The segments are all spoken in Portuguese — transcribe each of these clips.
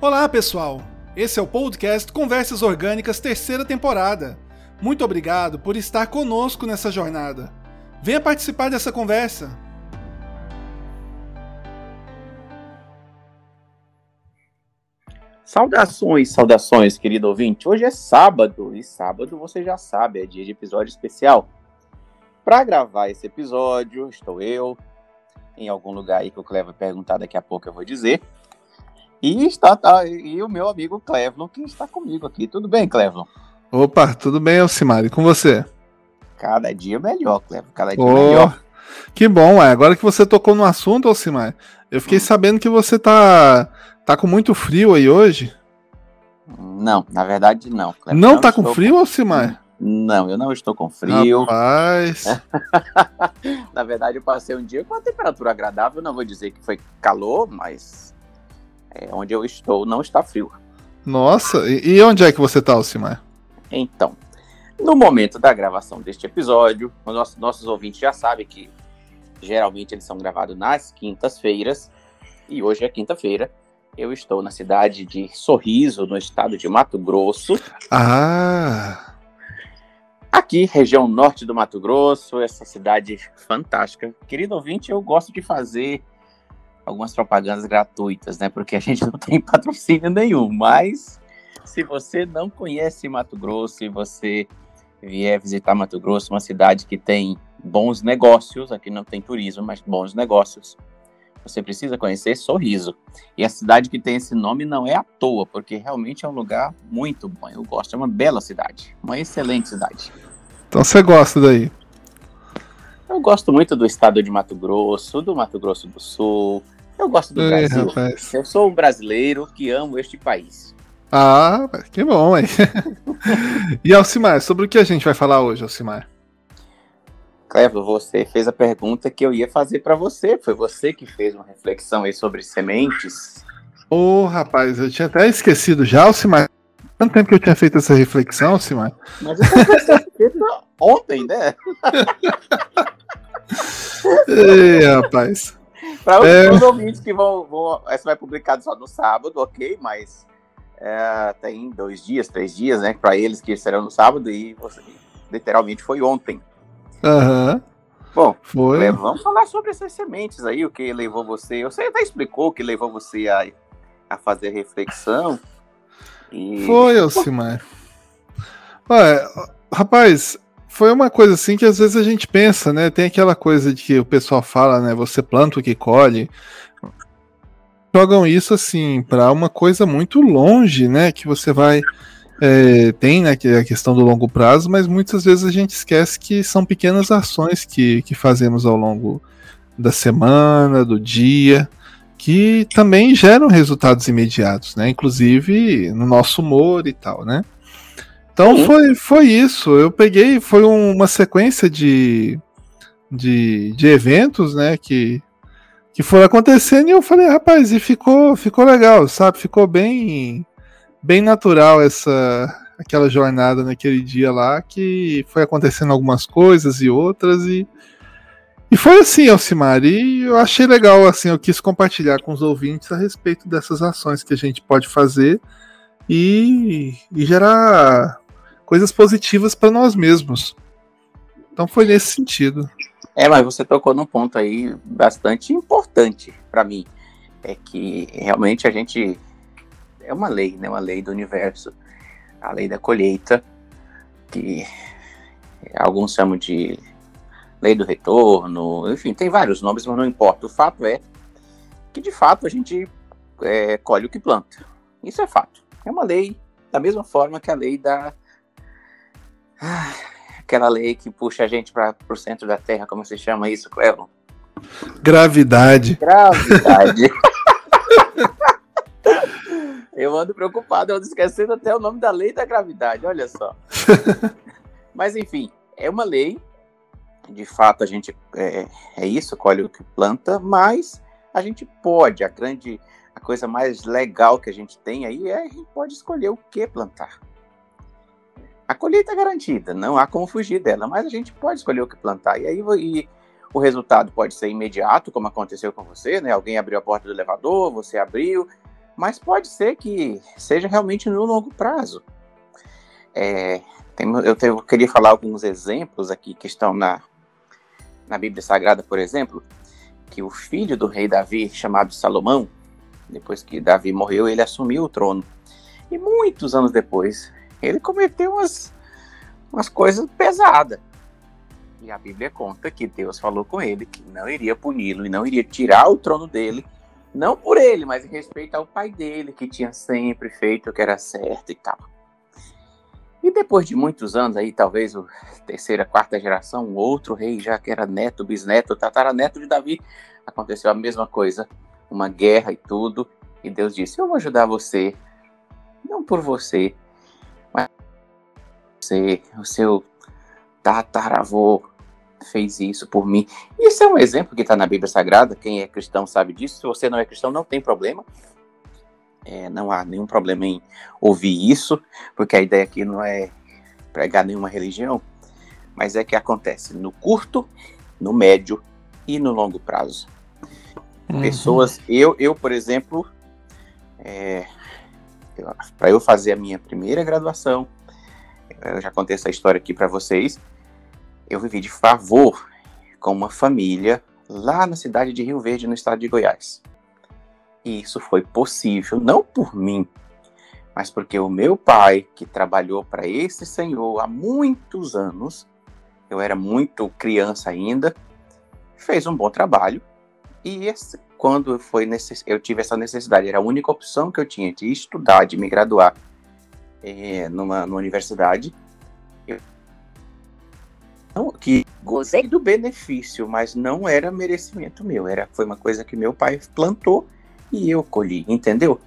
Olá, pessoal! Esse é o podcast Conversas Orgânicas, terceira temporada. Muito obrigado por estar conosco nessa jornada. Venha participar dessa conversa. Saudações, saudações, querido ouvinte. Hoje é sábado e sábado você já sabe, é dia de episódio especial. Para gravar esse episódio, estou eu em algum lugar aí que o Clevo perguntar daqui a pouco eu vou dizer. E está tá, e o meu amigo Clevon que está comigo aqui. Tudo bem, Clevon? Opa, tudo bem, Alcimar? E com você? Cada dia melhor, Clevon. Cada dia oh, melhor. Que bom, é. Agora que você tocou no assunto, Alcimar, eu fiquei hum. sabendo que você tá Tá com muito frio aí hoje? Não, na verdade não. Não, não tá com frio, com... Alcimar? Não, eu não estou com frio. Rapaz. na verdade, eu passei um dia com uma temperatura agradável. Não vou dizer que foi calor, mas é, onde eu estou não está frio. Nossa, e, onde é que você está, Alcimar? Então, no momento da gravação deste episódio, os nossos, nossos ouvintes já sabem que geralmente eles são gravados nas quintas-feiras, e hoje é quinta-feira. Eu estou na cidade de Sorriso, no estado de Mato Grosso. Ah! Aqui, região norte do Mato Grosso, essa cidade fantástica. Querido ouvinte, eu gosto de fazer algumas propagandas gratuitas, né? Porque a gente não tem patrocínio nenhum. Mas se você não conhece Mato Grosso e você vier visitar Mato Grosso, uma cidade que tem bons negócios, aqui não tem turismo, mas bons negócios você precisa conhecer Sorriso. E a cidade que tem esse nome não é à toa, porque realmente é um lugar muito bom. Eu gosto, é uma bela cidade, uma excelente cidade. Então você gosta daí? Eu gosto muito do estado de Mato Grosso, do Mato Grosso do Sul. Eu gosto do Ei, Brasil. Rapaz. Eu sou um brasileiro que amo este país. Ah, que bom, hein? e Alcimar, sobre o que a gente vai falar hoje, Alcimar? Clevo, você fez a pergunta que eu ia fazer para você. Foi você que fez uma reflexão aí sobre sementes. Ô, oh, rapaz, eu tinha até esquecido já, Alcimar. Tanto tempo que eu tinha feito essa reflexão, Alcimar. Mas eu feita ontem, né? Ei, rapaz. Para os é... ouvintes que vão, vão. Essa vai publicado só no sábado, ok, mas é, tem dois dias, três dias, né? Para eles que serão no sábado e você, literalmente foi ontem. Aham. Uhum. Bom, Foi. vamos falar sobre essas sementes aí, o que levou você. Você até explicou o que levou você a, a fazer reflexão. E... Foi, Alcimar. Olha, rapaz, foi uma coisa assim que às vezes a gente pensa, né? Tem aquela coisa de que o pessoal fala, né? Você planta o que colhe. Jogam isso assim para uma coisa muito longe, né? Que você vai é, tem né, a questão do longo prazo, mas muitas vezes a gente esquece que são pequenas ações que, que fazemos ao longo da semana, do dia, que também geram resultados imediatos, né? Inclusive no nosso humor e tal, né? Então foi, foi isso. Eu peguei, foi um, uma sequência de, de, de eventos, né? Que, que foram acontecendo e eu falei, rapaz, e ficou, ficou legal, sabe? Ficou bem bem natural essa aquela jornada naquele dia lá que foi acontecendo algumas coisas e outras e e foi assim, Alcimar, e eu achei legal, assim, eu quis compartilhar com os ouvintes a respeito dessas ações que a gente pode fazer e, e gerar coisas positivas para nós mesmos. Então foi nesse sentido. É, mas você tocou num ponto aí bastante importante para mim. É que realmente a gente é uma lei, né? Uma lei do universo, a lei da colheita, que alguns chamam de lei do retorno, enfim, tem vários nomes, mas não importa. O fato é que de fato a gente é, colhe o que planta. Isso é fato. É uma lei da mesma forma que a lei da ah, aquela lei que puxa a gente para o centro da Terra, como se chama isso, Clevon? Gravidade. Gravidade. Eu ando preocupado, eu ando esquecendo até o nome da lei da gravidade, olha só. Mas enfim, é uma lei, de fato a gente é, é isso, colhe o que planta, mas a gente pode, a grande, a coisa mais legal que a gente tem aí é a gente pode escolher o que plantar. A colheita é garantida, não há como fugir dela, mas a gente pode escolher o que plantar. E aí e o resultado pode ser imediato, como aconteceu com você, né? Alguém abriu a porta do elevador, você abriu, mas pode ser que seja realmente no longo prazo. É, tem, eu, te, eu, queria falar alguns exemplos aqui que estão na, na Bíblia Sagrada, por exemplo, que o filho do rei Davi, chamado Salomão, depois que Davi morreu, ele assumiu o trono. E muitos anos depois, ele cometeu umas, umas coisas pesadas. E a Bíblia conta que Deus falou com ele que não iria puni-lo e não iria tirar o trono dele, não por ele, mas em respeito ao pai dele, que tinha sempre feito o que era certo e tal. E depois de muitos anos aí, talvez o terceira, quarta geração, um outro rei já que era neto, bisneto, tataraneto de Davi, aconteceu a mesma coisa, uma guerra e tudo, e Deus disse: "Eu vou ajudar você, não por você, você, o seu tataravô fez isso por mim. Isso é um exemplo que está na Bíblia Sagrada. Quem é cristão sabe disso. Se você não é cristão, não tem problema. É, não há nenhum problema em ouvir isso, porque a ideia aqui não é pregar nenhuma religião, mas é que acontece no curto, no médio e no longo prazo. Uhum. Pessoas, eu, eu, por exemplo, é, para eu fazer a minha primeira graduação, eu já contei essa história aqui para vocês, eu vivi de favor com uma família lá na cidade de Rio Verde, no estado de Goiás. E isso foi possível não por mim, mas porque o meu pai, que trabalhou para esse senhor há muitos anos, eu era muito criança ainda, fez um bom trabalho. E esse, quando foi necess... eu tive essa necessidade, era a única opção que eu tinha de estudar, de me graduar é, numa, numa universidade, eu que gozei do benefício, mas não era merecimento meu, era foi uma coisa que meu pai plantou e eu colhi, entendeu?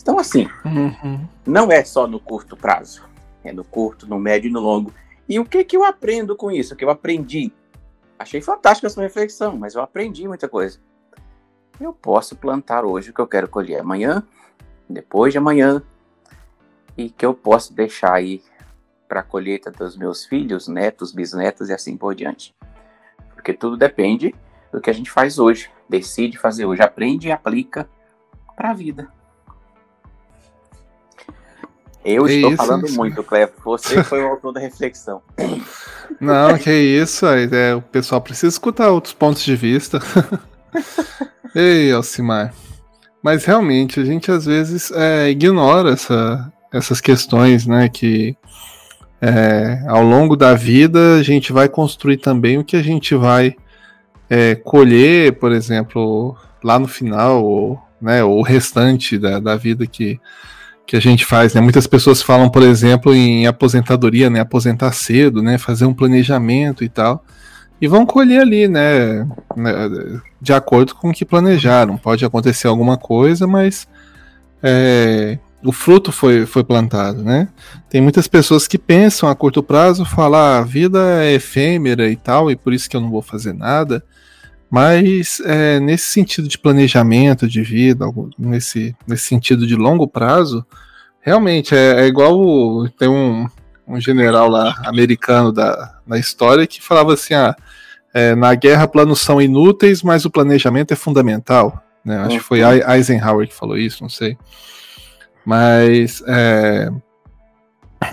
Então assim, uhum. não é só no curto prazo, é no curto, no médio e no longo. E o que que eu aprendo com isso? O que eu aprendi? Achei fantástica essa reflexão, mas eu aprendi muita coisa. Eu posso plantar hoje o que eu quero colher amanhã, depois de amanhã, e que eu posso deixar aí para a colheita dos meus filhos, netos, bisnetos e assim por diante. Porque tudo depende do que a gente faz hoje, decide fazer hoje, aprende e aplica para a vida. Eu é estou isso, falando isso. muito, Clevo. Você foi o autor da reflexão. Não, que isso. É, o pessoal precisa escutar outros pontos de vista. Ei, Alcimar. Mas realmente, a gente às vezes é, ignora essa, essas questões, né? Que é, ao longo da vida a gente vai construir também o que a gente vai é, colher, por exemplo, lá no final, ou, né, o restante da, da vida que, que a gente faz. Né? Muitas pessoas falam, por exemplo, em aposentadoria, né, aposentar cedo, né, fazer um planejamento e tal. E vão colher ali, né, né de acordo com o que planejaram. Pode acontecer alguma coisa, mas é, o fruto foi, foi plantado, né? Tem muitas pessoas que pensam a curto prazo, falar ah, a vida é efêmera e tal, e por isso que eu não vou fazer nada. Mas é, nesse sentido de planejamento de vida, nesse, nesse sentido de longo prazo, realmente é, é igual o, tem um, um general lá americano da, na história que falava assim: ah, é, na guerra planos são inúteis, mas o planejamento é fundamental. Né? Acho que foi uhum. Eisenhower que falou isso, não sei. Mas é,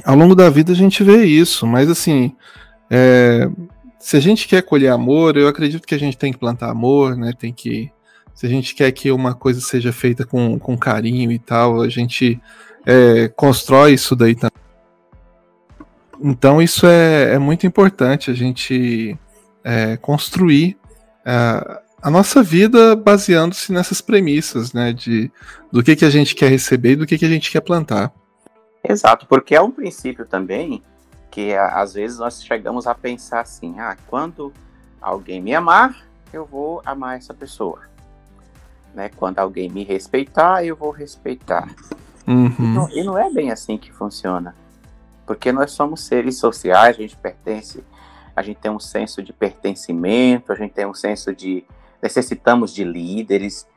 ao longo da vida a gente vê isso, mas assim, é, se a gente quer colher amor, eu acredito que a gente tem que plantar amor, né? Tem que. Se a gente quer que uma coisa seja feita com, com carinho e tal, a gente é, constrói isso daí também. Então isso é, é muito importante a gente é, construir é, a nossa vida baseando-se nessas premissas, né? De do que, que a gente quer receber e do que, que a gente quer plantar. Exato, porque é um princípio também que às vezes nós chegamos a pensar assim: ah, quando alguém me amar, eu vou amar essa pessoa. Né? Quando alguém me respeitar, eu vou respeitar. Uhum. E, não, e não é bem assim que funciona. Porque nós somos seres sociais, a gente pertence, a gente tem um senso de pertencimento, a gente tem um senso de necessitamos de líderes.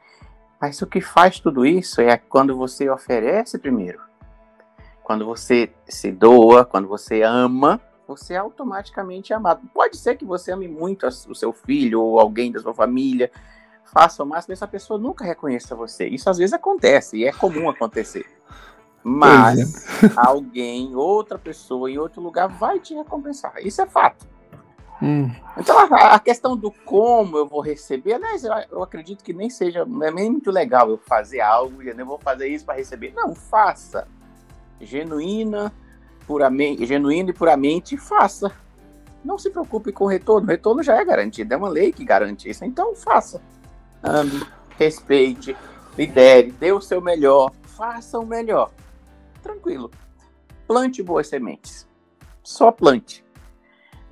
Mas o que faz tudo isso é quando você oferece primeiro. Quando você se doa, quando você ama, você é automaticamente amado. Pode ser que você ame muito o seu filho ou alguém da sua família, faça o máximo, essa pessoa nunca reconheça você. Isso às vezes acontece, e é comum acontecer. Mas é. alguém, outra pessoa em outro lugar vai te recompensar. Isso é fato. Hum. Então a, a, questão do como eu vou receber, aliás, eu, eu, acredito que nem seja, não é nem muito legal eu fazer algo e eu vou fazer isso para receber. Não, faça. Genuína, puramente, e puramente, faça. Não se preocupe com o retorno. O retorno já é garantido, é uma lei que garante isso. Então faça. Ame, respeite, lidere, dê o seu melhor, faça o melhor. Tranquilo. Plante boas sementes. Só plante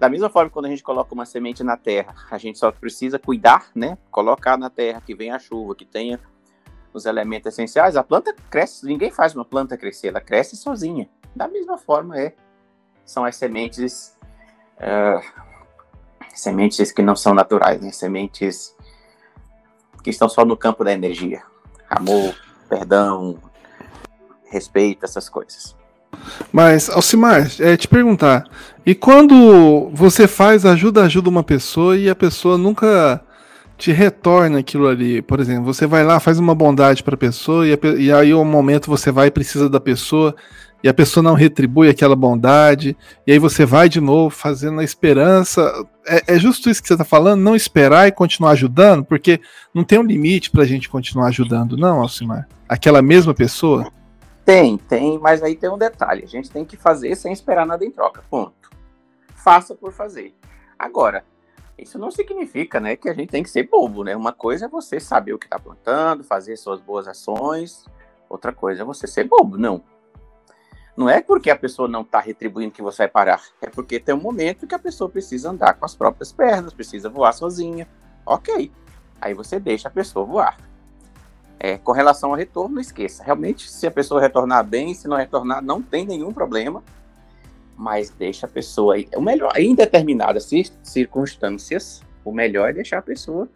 da mesma forma, quando a gente coloca uma semente na terra, a gente só precisa cuidar, né? Colocar na terra, que venha a chuva, que tenha os elementos essenciais. A planta cresce, ninguém faz uma planta crescer, ela cresce sozinha. Da mesma forma, é, são as sementes, uh, sementes que não são naturais, né? Sementes que estão só no campo da energia. Amor, perdão, respeito, essas coisas. Mas, Alcimar, é te perguntar, e quando você faz ajuda, ajuda uma pessoa e a pessoa nunca te retorna aquilo ali, por exemplo, você vai lá, faz uma bondade para a pessoa e, aí um momento você vai e precisa da pessoa e a pessoa não retribui aquela bondade, e aí você vai de novo fazendo a esperança. É, é justo isso que você está falando? Não esperar e continuar ajudando? Porque não tem um limite para a gente continuar ajudando, não, Alcimar? Aquela mesma pessoa? Tem, tem, mas aí tem um detalhe. A gente tem que fazer sem esperar nada em troca. Ponto. Faça por fazer. Agora, isso não significa, né, que a gente tem que ser bobo, né? Uma coisa é você saber o que está plantando, fazer suas boas ações. Outra coisa é você ser bobo, não. Não é porque a pessoa não está retribuindo que você vai parar. É porque tem um momento que a pessoa precisa andar com as próprias pernas, precisa voar sozinha. Ok. Aí você deixa a pessoa voar. É, com relação ao retorno, não esqueça. Realmente, se a pessoa retornar bem, se não retornar, não tem nenhum problema. Mas deixa a pessoa aí. O melhor, em determinadas circunstâncias, o melhor é deixar a pessoa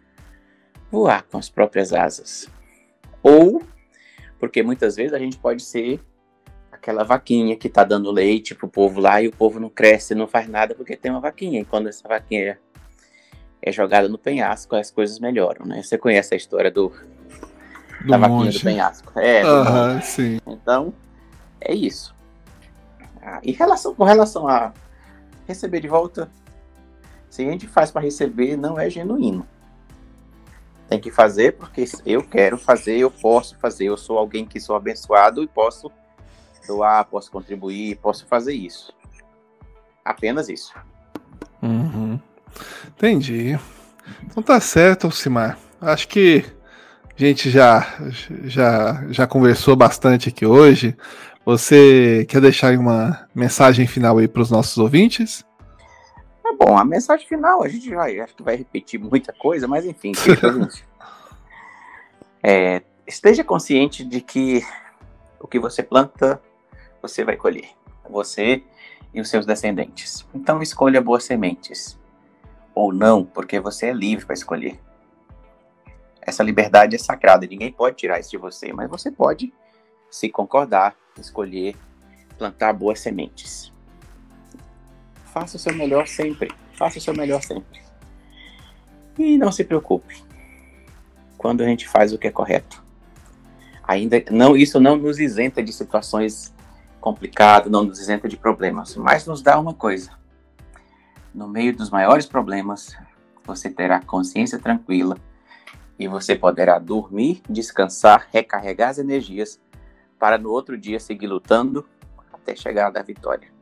voar com as próprias asas. Ou, porque muitas vezes a gente pode ser aquela vaquinha que está dando leite pro povo lá e o povo não cresce, não faz nada porque tem uma vaquinha. E quando essa vaquinha é jogada no penhasco, as coisas melhoram, né? Você conhece a história do do da vaquinha do penhasco. É, uhum, sim. Então, é isso. Ah, e relação, com relação a receber de volta, se a gente faz para receber, não é genuíno. Tem que fazer porque eu quero fazer, eu posso fazer, eu sou alguém que sou abençoado e posso doar, posso contribuir, posso fazer isso. Apenas isso. Uhum. Entendi. Então tá certo, Alcimar. Acho que a gente já, já, já conversou bastante aqui hoje. Você quer deixar uma mensagem final aí para os nossos ouvintes? É bom, a mensagem final, a gente vai, acho que vai repetir muita coisa, mas enfim, é, esteja consciente de que o que você planta, você vai colher. Você e os seus descendentes. Então escolha boas sementes. Ou não, porque você é livre para escolher. Essa liberdade é sagrada, ninguém pode tirar isso de você, mas você pode, se concordar, escolher plantar boas sementes. Faça o seu melhor sempre. Faça o seu melhor sempre. E não se preocupe. Quando a gente faz o que é correto. Ainda não, isso não nos isenta de situações complicadas, não nos isenta de problemas, mas nos dá uma coisa. No meio dos maiores problemas, você terá consciência tranquila e você poderá dormir, descansar, recarregar as energias para no outro dia seguir lutando até chegar da vitória.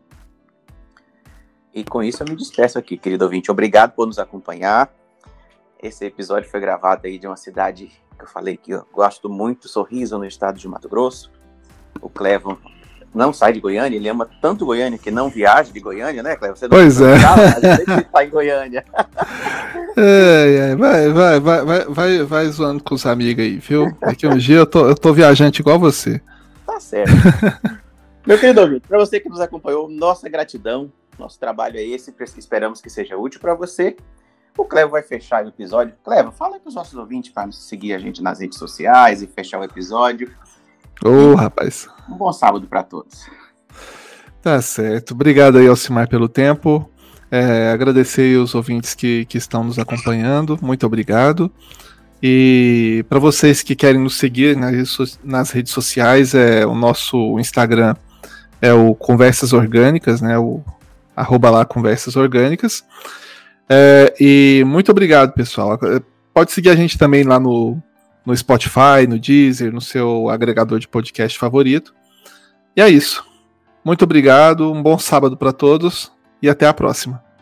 E com isso eu me despeço aqui, querido ouvinte. Obrigado por nos acompanhar. Esse episódio foi gravado aí de uma cidade que eu falei que eu gosto muito, Sorriso, no estado de Mato Grosso. O Clevon não sai de Goiânia, ele ama tanto Goiânia que não viaja de Goiânia, né, Cleber? Você não pois é. Ele tá em Goiânia. É, é, vai, vai, vai, vai, vai, vai zoando com os amigos aí, viu? Daqui um dia eu tô, eu tô viajante igual você. Tá certo. Meu querido ouvinte, para você que nos acompanhou, nossa gratidão. Nosso trabalho é esse, esperamos que seja útil para você. O Clevo vai fechar o episódio. Clevo, fala com os nossos ouvintes para seguir a gente nas redes sociais e fechar o episódio. Ô, oh, rapaz. Um bom sábado para todos. Tá certo. Obrigado aí, Alcimar, pelo tempo. É, agradecer os ouvintes que, que estão nos acompanhando. Muito obrigado. E para vocês que querem nos seguir nas redes sociais, é o nosso Instagram é o Conversas Orgânicas, né? O arroba lá Conversas Orgânicas. É, e muito obrigado, pessoal. Pode seguir a gente também lá no, no Spotify, no Deezer, no seu agregador de podcast favorito. E é isso. Muito obrigado, um bom sábado para todos e até a próxima.